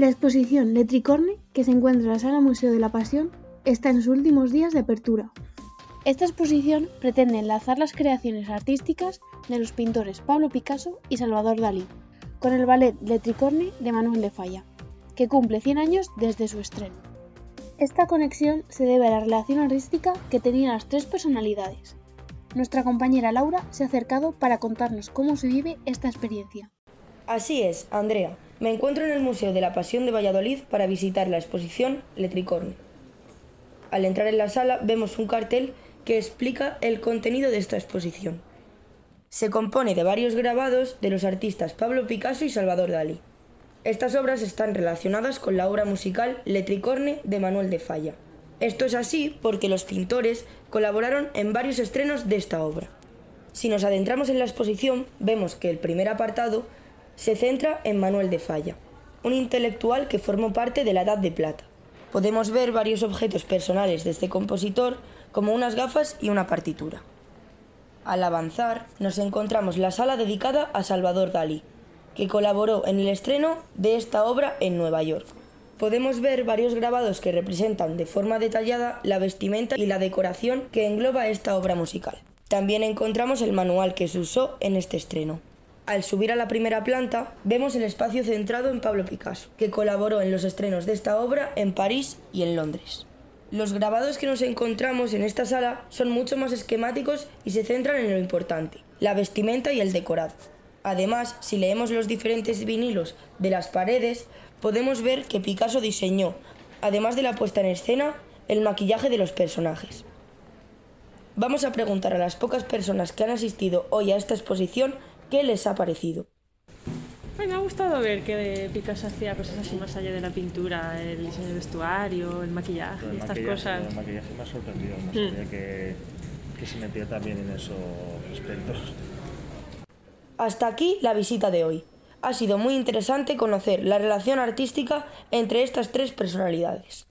La exposición Letricorne, que se encuentra en la Sala Museo de la Pasión, está en sus últimos días de apertura. Esta exposición pretende enlazar las creaciones artísticas de los pintores Pablo Picasso y Salvador Dalí, con el ballet Letricorne de Manuel de Falla, que cumple 100 años desde su estreno. Esta conexión se debe a la relación artística que tenían las tres personalidades. Nuestra compañera Laura se ha acercado para contarnos cómo se vive esta experiencia. Así es, Andrea. Me encuentro en el Museo de la Pasión de Valladolid para visitar la exposición Letricorne. Al entrar en la sala vemos un cartel que explica el contenido de esta exposición. Se compone de varios grabados de los artistas Pablo Picasso y Salvador Dalí. Estas obras están relacionadas con la obra musical Letricorne de Manuel de Falla. Esto es así porque los pintores colaboraron en varios estrenos de esta obra. Si nos adentramos en la exposición, vemos que el primer apartado se centra en Manuel de Falla, un intelectual que formó parte de la Edad de Plata. Podemos ver varios objetos personales de este compositor, como unas gafas y una partitura. Al avanzar, nos encontramos la sala dedicada a Salvador Dalí, que colaboró en el estreno de esta obra en Nueva York. Podemos ver varios grabados que representan de forma detallada la vestimenta y la decoración que engloba esta obra musical. También encontramos el manual que se usó en este estreno. Al subir a la primera planta, vemos el espacio centrado en Pablo Picasso, que colaboró en los estrenos de esta obra en París y en Londres. Los grabados que nos encontramos en esta sala son mucho más esquemáticos y se centran en lo importante, la vestimenta y el decorado. Además, si leemos los diferentes vinilos de las paredes, podemos ver que Picasso diseñó, además de la puesta en escena, el maquillaje de los personajes. Vamos a preguntar a las pocas personas que han asistido hoy a esta exposición ¿Qué les ha parecido? me ha gustado ver que Picasso hacía cosas así más allá de la pintura, el diseño de vestuario, el maquillaje, estas cosas. El maquillaje me ha sorprendido, no mm. sabía que, que se metía también en esos aspectos. Hasta aquí la visita de hoy. Ha sido muy interesante conocer la relación artística entre estas tres personalidades.